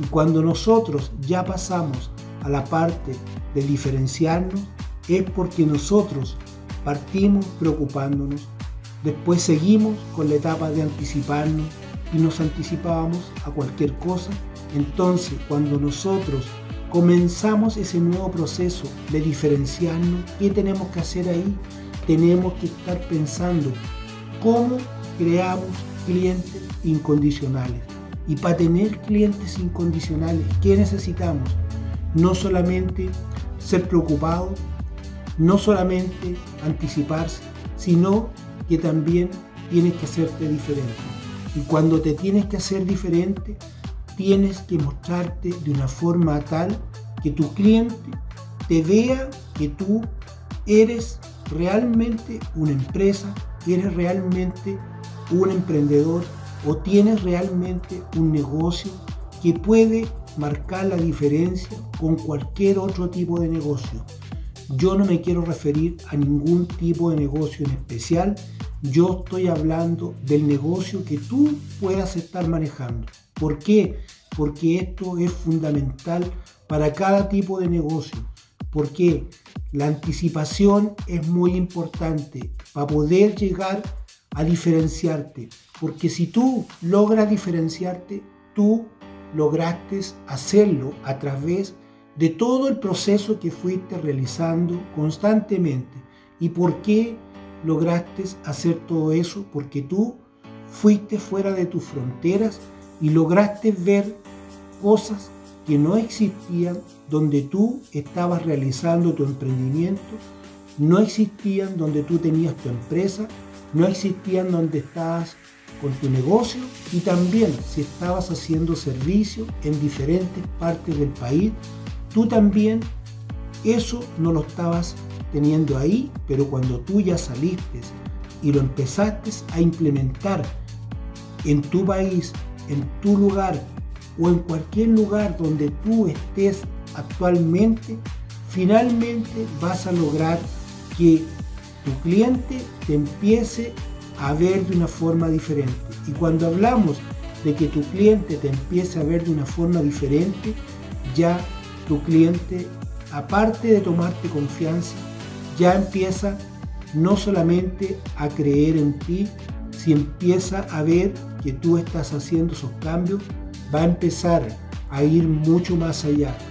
Y cuando nosotros ya pasamos a la parte de diferenciarnos, es porque nosotros partimos preocupándonos, después seguimos con la etapa de anticiparnos y nos anticipábamos a cualquier cosa. Entonces, cuando nosotros comenzamos ese nuevo proceso de diferenciarnos, ¿qué tenemos que hacer ahí? Tenemos que estar pensando cómo creamos clientes incondicionales. Y para tener clientes incondicionales, ¿qué necesitamos? No solamente ser preocupados, no solamente anticiparse, sino que también tienes que hacerte diferente. Y cuando te tienes que hacer diferente, tienes que mostrarte de una forma tal que tu cliente te vea que tú eres realmente una empresa, eres realmente un emprendedor o tienes realmente un negocio que puede marcar la diferencia con cualquier otro tipo de negocio. Yo no me quiero referir a ningún tipo de negocio en especial, yo estoy hablando del negocio que tú puedas estar manejando. ¿Por qué? Porque esto es fundamental para cada tipo de negocio. Porque la anticipación es muy importante para poder llegar a diferenciarte. Porque si tú logras diferenciarte, tú lograste hacerlo a través de todo el proceso que fuiste realizando constantemente. ¿Y por qué lograste hacer todo eso? Porque tú fuiste fuera de tus fronteras y lograste ver cosas que no existían donde tú estabas realizando tu emprendimiento, no existían donde tú tenías tu empresa, no existían donde estabas con tu negocio y también si estabas haciendo servicio en diferentes partes del país, tú también eso no lo estabas teniendo ahí, pero cuando tú ya saliste y lo empezaste a implementar en tu país, en tu lugar o en cualquier lugar donde tú estés actualmente, finalmente vas a lograr que tu cliente te empiece a ver de una forma diferente. Y cuando hablamos de que tu cliente te empiece a ver de una forma diferente, ya tu cliente, aparte de tomarte confianza, ya empieza no solamente a creer en ti, si empieza a ver que tú estás haciendo esos cambios, va a empezar a ir mucho más allá.